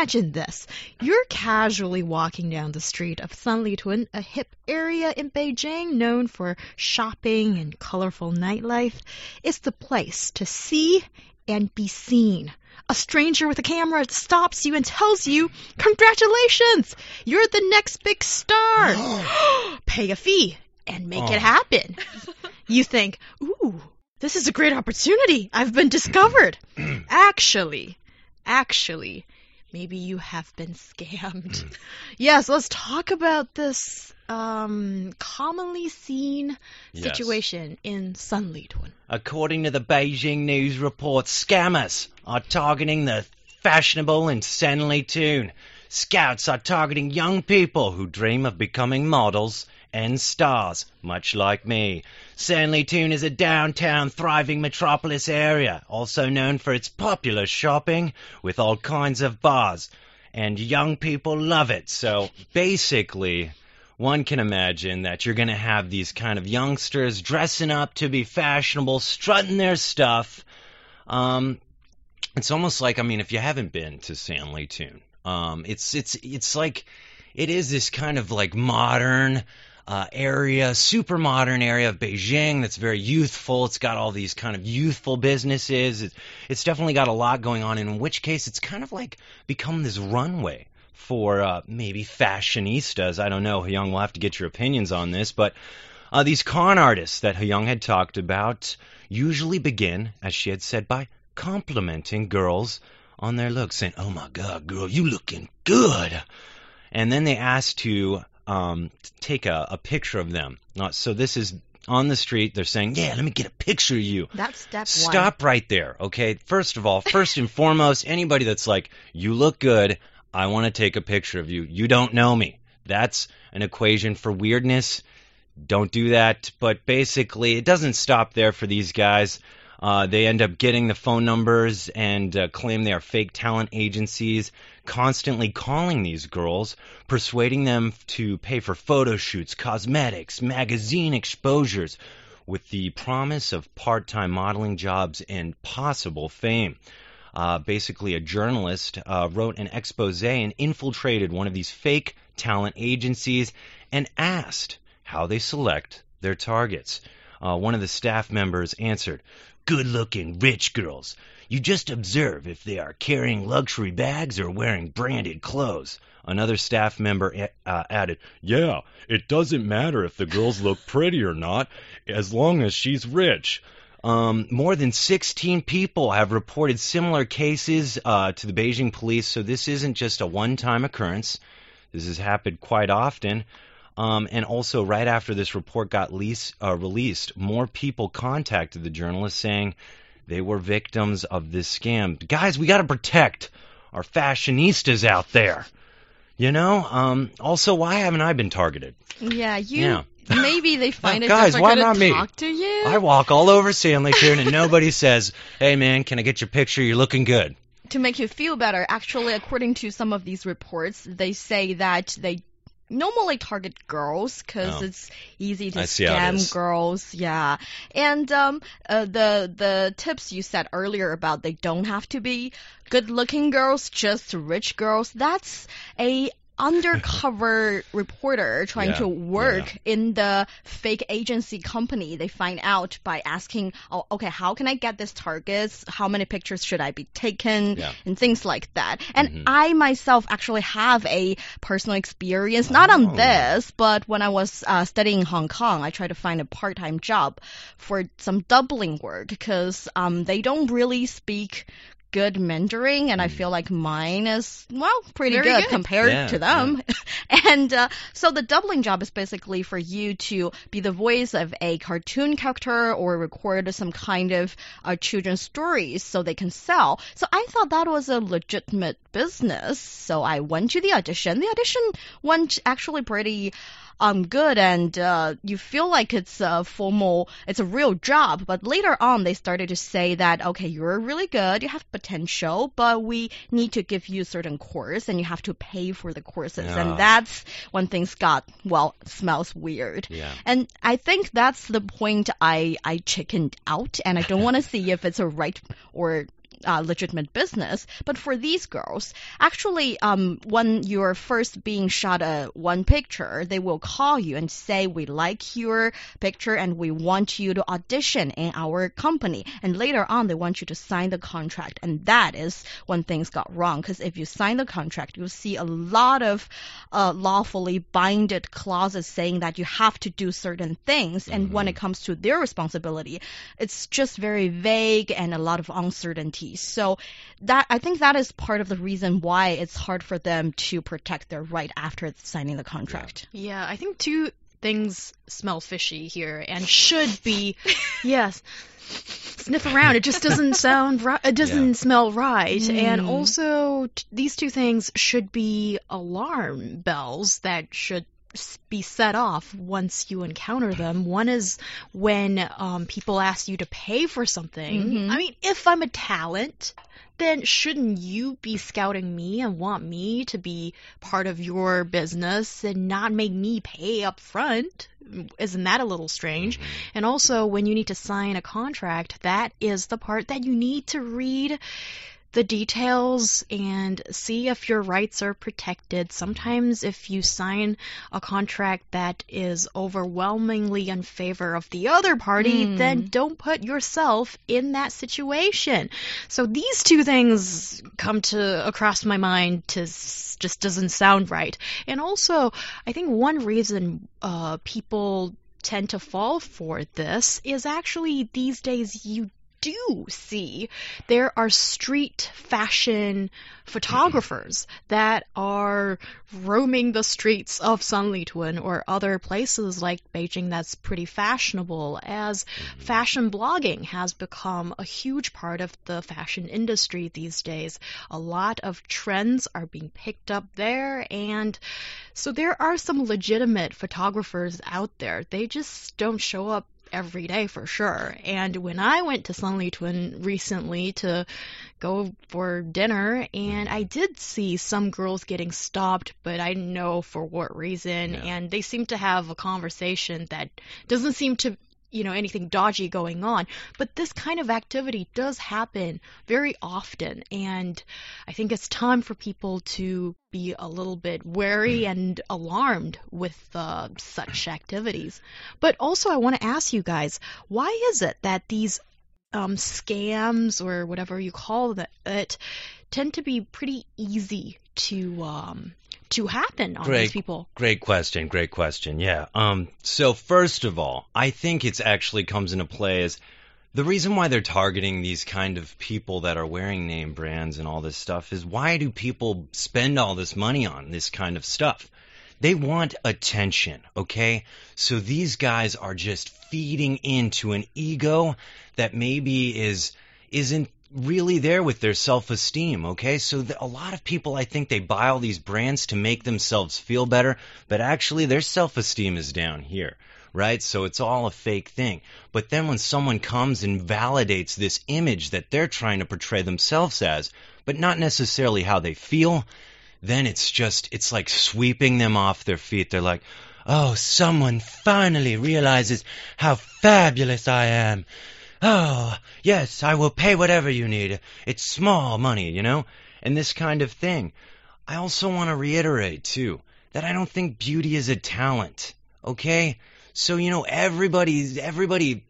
Imagine this. You're casually walking down the street of Sanlitun, a hip area in Beijing known for shopping and colorful nightlife. It's the place to see and be seen. A stranger with a camera stops you and tells you, Congratulations! You're the next big star! Pay a fee and make Oh. it happen. you think, Ooh, this is a great opportunity. I've been discovered. actually, actually, maybe you have been scammed. yes, let's talk about this um, commonly seen Yes. situation in Sanlitun. According to the Beijing News report, scammers are targeting the fashionable and Sanlitun. Scouts are targeting young people who dream of becoming models and stars, much like me. Sanlitun is a downtown thriving metropolis area, also known for its popular shopping with all kinds of bars. And young people love it, so basically, one can imagine that you're going to have these kind of youngsters dressing up to be fashionable, strutting their stuff. Um, it's almost like I mean, if you haven't been to Sanlitun, um, it's it's it's like it is this kind of like modern uh, area, super modern area of Beijing that's very youthful. It's got all these kind of youthful businesses. It, it's definitely got a lot going on. In which case, it's kind of like become this runway for uh, maybe fashionistas. I don't know. Hyung, we'll have to get your opinions on this, but uh, these con artists that Hyung had talked about usually begin, as she had said, by complimenting girls on their looks, saying, "Oh my God, girl, you looking good," and then they ask to um, take a, a picture of them. Not so. This is on the street. They're saying, "Yeah, let me get a picture of you." That's step one. Stop right there, okay? First of all, first and foremost, anybody that's like, you look good, I want to take a picture of you. You don't know me. That's an equation for weirdness. Don't do that. But basically, it doesn't stop there for these guys. Uh, they end up getting the phone numbers and uh, claim they are fake talent agencies, constantly calling these girls, persuading them to pay for photo shoots, cosmetics, magazine exposures, with the promise of part time modeling jobs and possible fame. Uh, basically, a journalist uh, wrote an expose and infiltrated one of these fake talent agencies and asked how they select their targets. Uh, one of the staff members answered, Good looking rich girls. You just observe if they are carrying luxury bags or wearing branded clothes. Another staff member uh, added, Yeah, it doesn't matter if the girls look pretty or not, as long as she's rich. Um, more than 16 people have reported similar cases uh, to the Beijing police, so this isn't just a one time occurrence. This has happened quite often. Um, and also, right after this report got lease, uh, released, more people contacted the journalist saying they were victims of this scam. Guys, we got to protect our fashionistas out there. You know? Um, also, why haven't I been targeted? Yeah, you. Yeah. Maybe they find it guys, why to not me? talk to you. I walk all over Sanlitun and nobody says, hey man, can I get your picture? You're looking good. to make you feel better, actually, according to some of these reports, they say that they normally target girls because Oh. it's easy to I see how it scam girls. Yeah, and um, uh, the the tips you said earlier about they don't have to be good-looking girls, just rich girls. That's a undercover reporter trying Yeah, to work in the fake agency company. They find out by asking, oh, okay, how can I get this targets? How many pictures should I be taken? Yeah. And things like that. And Mhm. I myself actually have a personal experience, not Oh. on this, but when I was uh, studying in Hong Kong, I tried to find a part-time job for some doubling work because um, they don't really speak good Mandarin, and I feel like mine is well pretty good, good. compared Yeah, to them. and uh, so the doubling job is basically for you to be the voice of a cartoon character or record some kind of uh, children's stories so they can sell. So I thought that was a legitimate business. So I went to the audition. The audition went actually pretty um good and uh, you feel like it's a formal, it's a real job. But later on, they started to say that okay, you're really good, you have potential, but we need to give you a certain course and you have to pay for the courses, Yeah. and that's when things got well smells weird. Yeah. And I think that's the point I I chickened out, and I don't want to see if it's a right or uh, legitimate business. But for these girls, actually, um, when you're first being shot a one picture, they will call you and say, "We like your picture and we want you to audition in our company." And later on, they want you to sign the contract, and that is when things got wrong. Because if you sign the contract, you'll see a lot of uh, lawfully binded clauses saying that you have to do certain things, and when it comes to their responsibility, it's just very vague and a lot of uncertainty. So that I think that is part of the reason why it's hard for them to protect their right after signing the contract. Yeah, I think two things smell fishy here and should be, yes, sniff around. It just doesn't sound right. It doesn't Yeah. smell right. And Mm. also, t- these two things should be alarm bells that should be set off once you encounter them. One is when um, people ask you to pay for something. Mhm. I mean, if I'm a talent, then shouldn't you be scouting me and want me to be part of your business and not make me pay up front? Isn't that a little strange? And also, when you need to sign a contract, that is the part that you need to read the details and see if your rights are protected. Sometimes, if you sign a contract that is overwhelmingly in favor of the other party, Mm. then don't put yourself in that situation. So these two things come to across my mind to just doesn't sound right. And also, I think one reason uh, people tend to fall for this is actually these days you do see there are street fashion photographers mm-hmm. that are roaming the streets of Sanlitun or other places like Beijing that's pretty fashionable as mm-hmm. fashion blogging has become a huge part of the fashion industry these days. A lot of trends are being picked up there and so there are some legitimate photographers out there. They just don't show up every day for sure. And when I went to Sanlitun recently to go for dinner, and I mm-hmm. did see some girls getting stopped, but I didn't know for what reason. Yeah. And they seem to have a conversation that doesn't seem to you know anything dodgy going on. But this kind of activity does happen very often. And i think it's time for people to be a little bit wary and alarmed with uh, such activities. But also i want to ask you guys why is it that these um, scams or whatever you call that it tend to be pretty easy to um, to happen on these Great. people Great question. Great question. Yeah. Um. So first of all, I think it's actually comes into play as the reason why they're targeting these kind of people that are wearing name brands and all this stuff is why do people spend all this money on this kind of stuff? They want attention, okay? So these guys are just feeding into an ego that maybe is isn't really there with their self-esteem, okay? So th- a lot of people I think they buy all these brands to make themselves feel better, but actually their self-esteem is down here, right? So it's all a fake thing. But then when someone comes and validates this image that they're trying to portray themselves as, but not necessarily how they feel, then it's just it's like sweeping them off their feet. They're like, "Oh, someone finally realizes how fabulous I am." Oh, yes, I will pay whatever you need. It's small money, you know? And this kind of thing. I also want to reiterate, too, that I don't think beauty is a talent, okay? So, you know, everybody's, everybody,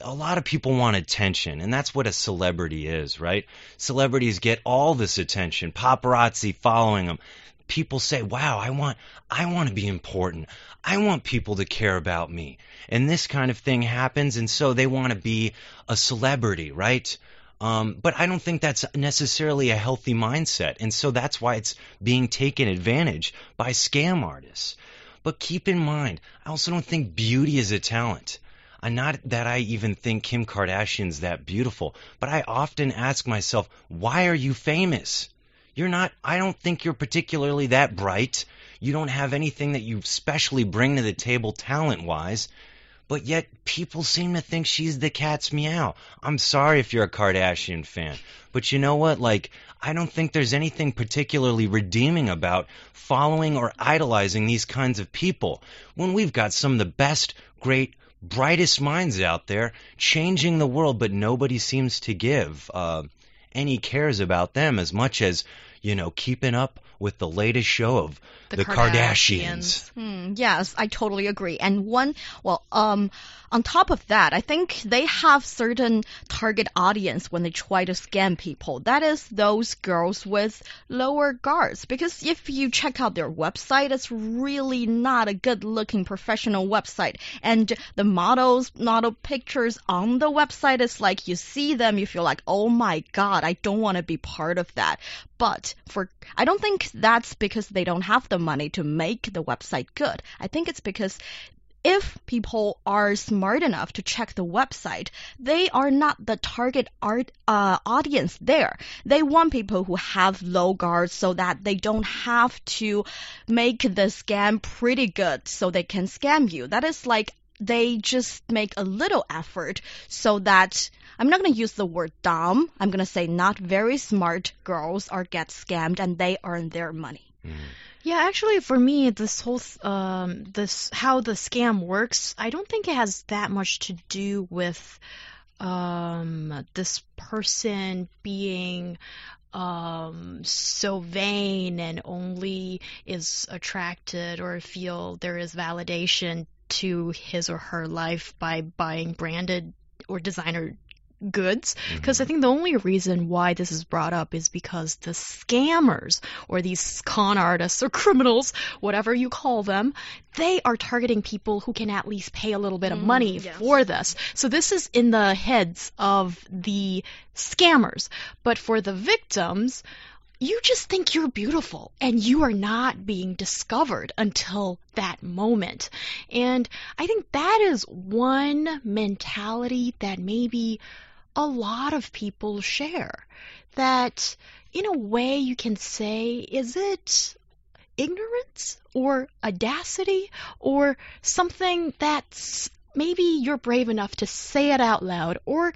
a lot of people want attention, and that's what a celebrity is, right? Celebrities get all this attention, paparazzi following them. People say, wow, I want, I want to be important. I want people to care about me. And this kind of thing happens, and so they want to be a celebrity, right? Um, but I don't think that's necessarily a healthy mindset. And so that's why it's being taken advantage by scam artists. But keep in mind, I also don't think beauty is a talent. And not that I even think Kim Kardashian's that beautiful, but I often ask myself, why are you famous? You're not, I don't think you're particularly that bright. You don't have anything that you specially bring to the table talent wise. But yet, people seem to think she's the cat's meow. I'm sorry if you're a Kardashian fan. But you know what? Like, I don't think there's anything particularly redeeming about following or idolizing these kinds of people when we've got some of the best, great, brightest minds out there changing the world, but nobody seems to give uh, any cares about them as much as, you know, keeping up with the latest show of The the, Kardashians. Kardashians. Hmm, yes, I totally agree. And one, well, um, on top of that, I think they have certain target audience when they try to scam people. That is those girls with lower guards. Because if you check out their website, it's really not a good looking professional website. And the models, model pictures on the website is like you see them, you feel like, oh my god, I don't want to be part of that. But for, I don't think that's because they don't have the money to make the website good. I think it's because if people are smart enough to check the website, they are not the target art, uh, audience there. They want people who have low guards so that they don't have to make the scam pretty good so they can scam you. That is like they just make a little effort so that I'm not going to use the word dumb. I'm going to say not very smart girls are get scammed and they earn their money. Yeah, actually, for me, this whole um, this how the scam works, I don't think it has that much to do with um, this person being um, so vain and only is attracted or feel there is validation to his or her life by buying branded or designer goods because I think the only reason why this is brought up is because the scammers or these con artists or criminals, whatever you call them, they are targeting people who can at least pay a little bit of Mm, money yes. for this. So this is in the heads of the scammers. But for the victims, you just think you're beautiful and you are not being discovered until that moment. And I think that is one mentality that maybe a lot of people share. That in a way you can say, is it ignorance or audacity or something that's maybe you're brave enough to say it out loud or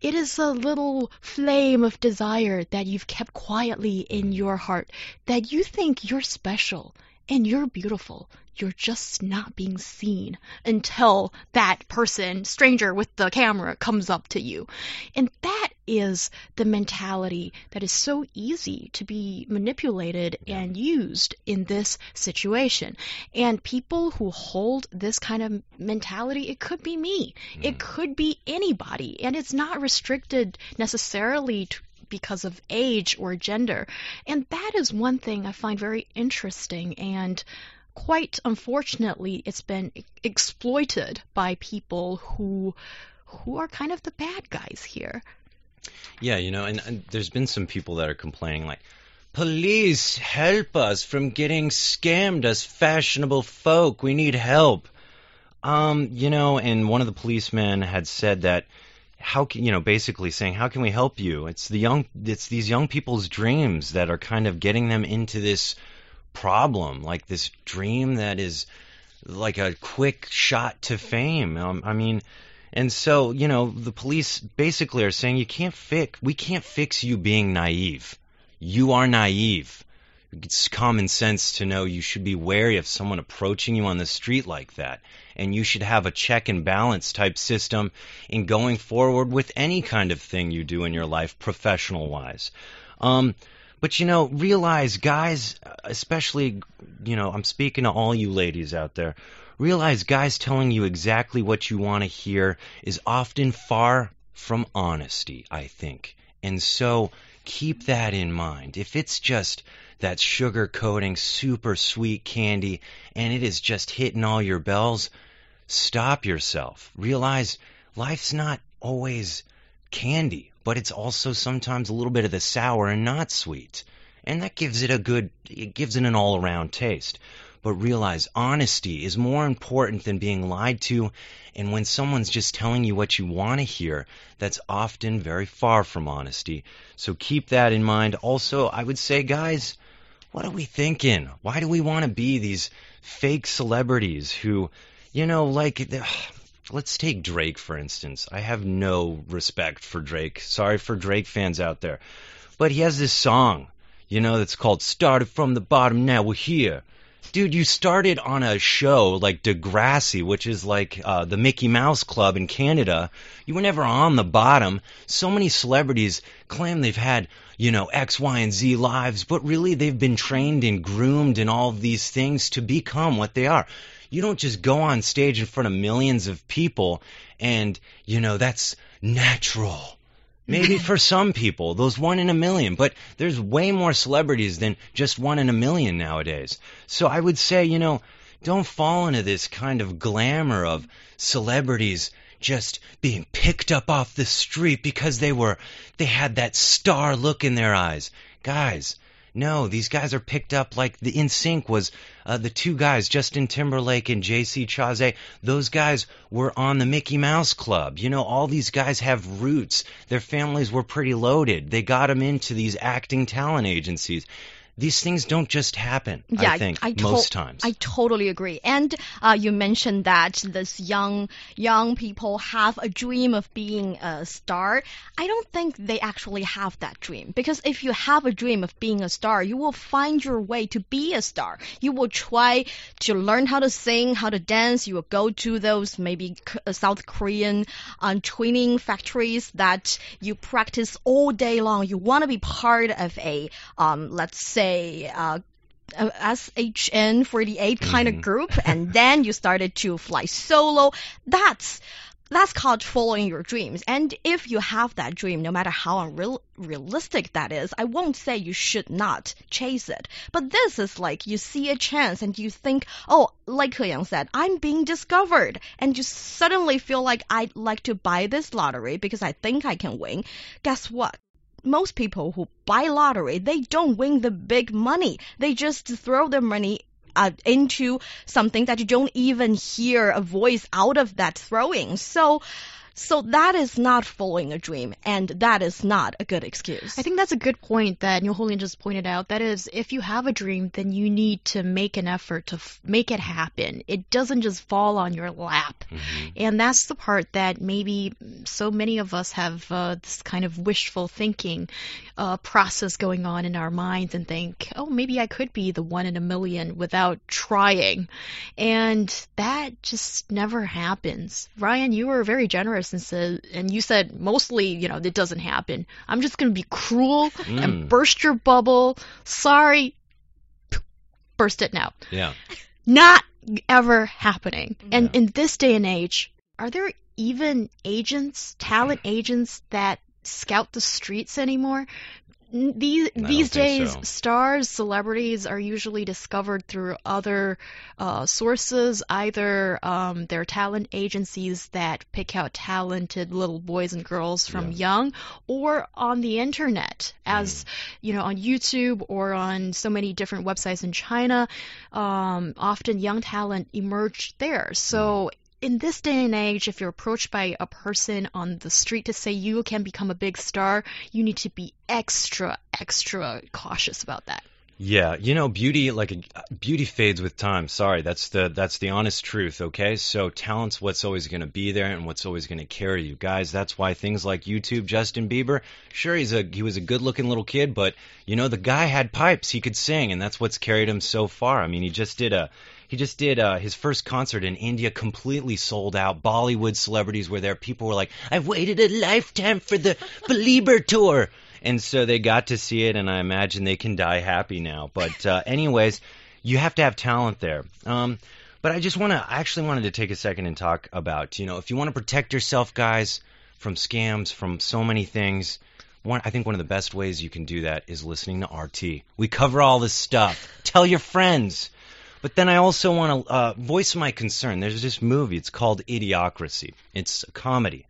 it is a little flame of desire that you've kept quietly in your heart that you think you're special and you're beautiful. You're just not being seen until that person, stranger with the camera, comes up to you. And that is the mentality that is so easy to be manipulated and used in this situation. And people who hold this kind of mentality, it could be me, it mm. could be anybody, and it's not restricted necessarily to because of age or gender. And that is one thing I find very interesting and quite unfortunately it's been exploited by people who who are kind of the bad guys here. Yeah, you know, and, and there's been some people that are complaining, like, police, help us from getting scammed as fashionable folk. We need help. Um, you know, and one of the policemen had said that how can you know basically saying how can we help you? It's the young it's these young people's dreams that are kind of getting them into this problem like this dream that is like a quick shot to fame. Um, i mean and so you know the police basically are saying you can't fix we can't fix you being naive. You are naive it's common sense to know you should be wary of someone approaching you on the street like that. And you should have a check and balance type system in going forward with any kind of thing you do in your life, professional wise. Um, but you know, realize, guys, especially, you know, I'm speaking to all you ladies out there. Realize, guys telling you exactly what you want to hear is often far from honesty, I think. And so keep that in mind. If it's just that sugar coating, super sweet candy, and it is just hitting all your bells, stop yourself. Realize life's not always candy, but it's also sometimes a little bit of the sour and not sweet. And that gives it a good, it gives it an all around taste. but realize honesty is more important than being lied to. And when someone's just telling you what you want to hear, that's often very far from honesty. So keep that in mind. Also, I would say, guys, what are we thinking? Why do we want to be these fake celebrities who, you know, like, let's take Drake, for instance. I have no respect for Drake. Sorry for Drake fans out there. But he has this song, you know, that's called Started from the Bottom, Now We're Here. Dude, you started on a show like Degrassi, which is like uh, the Mickey Mouse Club in Canada. You were never on the bottom. So many celebrities claim they've had, you know, X, Y, and Z lives, but really they've been trained and groomed and all these things to become what they are. You don't just go on stage in front of millions of people and, you know, that's natural. Maybe for some people, those one in a million, but there's way more celebrities than just one in a million nowadays. So I would say, you know, don't fall into this kind of glamour of celebrities just being picked up off the street because they were, they had that star look in their eyes. Guys, no, these guys are picked up like the NSYNC was uh, the two guys, Justin Timberlake and JC Chasez. Those guys were on the Mickey Mouse Club. You know, all these guys have roots. Their families were pretty loaded. They got them into these acting talent agencies these things don't just happen. Yeah, I think I to- most times. I totally agree. And uh, you mentioned that this young young people have a dream of being a star. I don't think they actually have that dream because if you have a dream of being a star, you will find your way to be a star. You will try to learn how to sing, how to dance. You will go to those maybe uh, South Korean um, training factories that you practice all day long. You want to be part of a um, let's say a uh, SNH48 kind Mhm. of group, and then you started to fly solo. That's that's called following your dreams. And if you have that dream, no matter how unreal realistic that is, I won't say you should not chase it. But this is like you see a chance and you think, oh, like He Yang said, I'm being discovered, and you suddenly feel like I'd like to buy this lottery because I think I can win. Guess what? Most people who buy lottery, they don't win the big money. They just throw their money uh, into something that you don't even hear a voice out of that throwing. So, so that is not following a dream, and that is not a good excuse. I think that's a good point that Neil Holian just pointed out. That is, if you have a dream, then you need to make an effort to f- make it happen. It doesn't just fall on your lap. Mhm. And that's the part that maybe so many of us have uh, this kind of wishful thinking uh, process going on in our minds and think, oh, maybe I could be the one in a million without trying. And that just never happens. Ryan, you were very generous and said, and you said mostly, you know, it doesn't happen. I'm just going to be cruel Mm. and burst your bubble. Sorry. Burst it now Yeah. not ever happening. And Yeah. in this day and age, are there even agents, talent agents that scout the streets anymore? These these days, so. stars, celebrities are usually discovered through other uh, sources. Either um, they're talent agencies that pick out talented little boys and girls from Yeah. young, or on the internet, as Mm. you know, on YouTube or on so many different websites in China. Um, often young talent emerge there. So in this day and age, if you're approached by a person on the street to say you can become a big star, you need to be extra, extra cautious about that. Yeah, you know, beauty like beauty fades with time. Sorry, that's the that's the honest truth. Okay, so talent's what's always going to be there and what's always going to carry you, guys. That's why things like YouTube, Justin Bieber, sure he's a he was a good looking little kid, but you know the guy had pipes, he could sing, and that's what's carried him so far. I mean, he just did a he just did uh, his first concert in India, completely sold out. Bollywood celebrities were there. People were like, "I've waited a lifetime for the Belieber tour." and so they got to see it, and I imagine they can die happy now. But uh, anyways, you have to have talent there. Um, but I just want to, I actually wanted to take a second and talk about, you know, if you want to protect yourself, guys, from scams, from so many things. One, I think one of the best ways you can do that is listening to RT. We cover all this stuff. Tell your friends. But then I also want to uh, voice my concern. There's this movie. It's called Idiocracy. It's a comedy,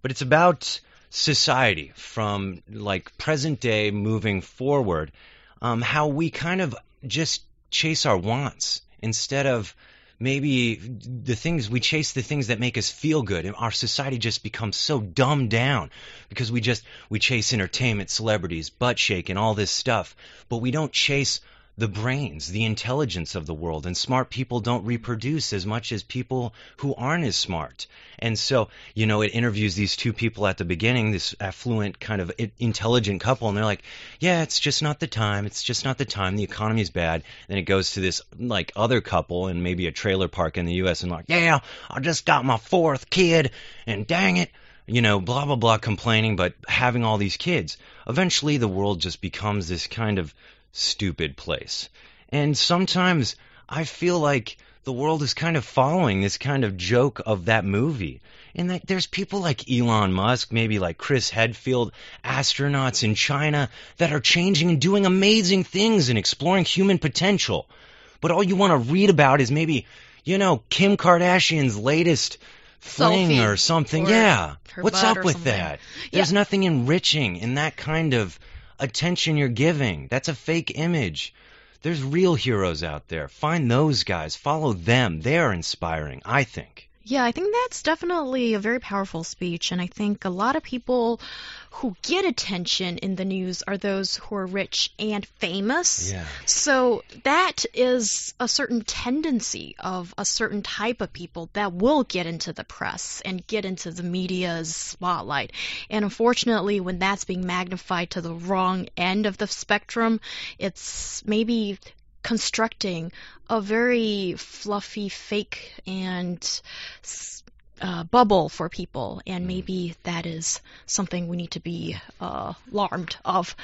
but it's about society from like present day moving forward. Um, how we kind of just chase our wants instead of maybe the things we chase the things that make us feel good and our society just becomes so dumbed down because we just we chase entertainment celebrities butt shake and all this stuff but we don't chase the brains, the intelligence of the world. And smart people don't reproduce as much as people who aren't as smart. And so, you know, it interviews these two people at the beginning, this affluent kind of intelligent couple, and they're like, yeah, it's just not the time. It's just not the time. The economy's bad. Then it goes to this like other couple in maybe a trailer park in the U.S. and like, yeah, I just got my fourth kid, and dang it, you know, blah, blah, blah, complaining, but having all these kids. Eventually, the world just becomes this kind of stupid place. And sometimes I feel like the world is kind of following this kind of joke of that movie. And that there's people like Elon Musk, maybe like Chris Hadfield, astronauts in China that are changing and doing amazing things and exploring human potential. But all you want to read about is maybe, you know, Kim Kardashian's latest fling Selfie or something. or yeah. What's up with something. that? There's nothing enriching in that kind of attention you're giving. That's a fake image. There's real heroes out there. Find those guys. Follow them. They're inspiring, I think. Yeah, I think that's definitely a very powerful speech, and I think a lot of people who get attention in the news are those who are rich and famous. Yeah. So that is a certain tendency of a certain type of people that will get into the press and get into the media's spotlight. And unfortunately, when that's being magnified to the wrong end of the spectrum, it's maybe constructing a very fluffy, fake, and uh, bubble for people, and maybe that is something we need to be uh, alarmed of.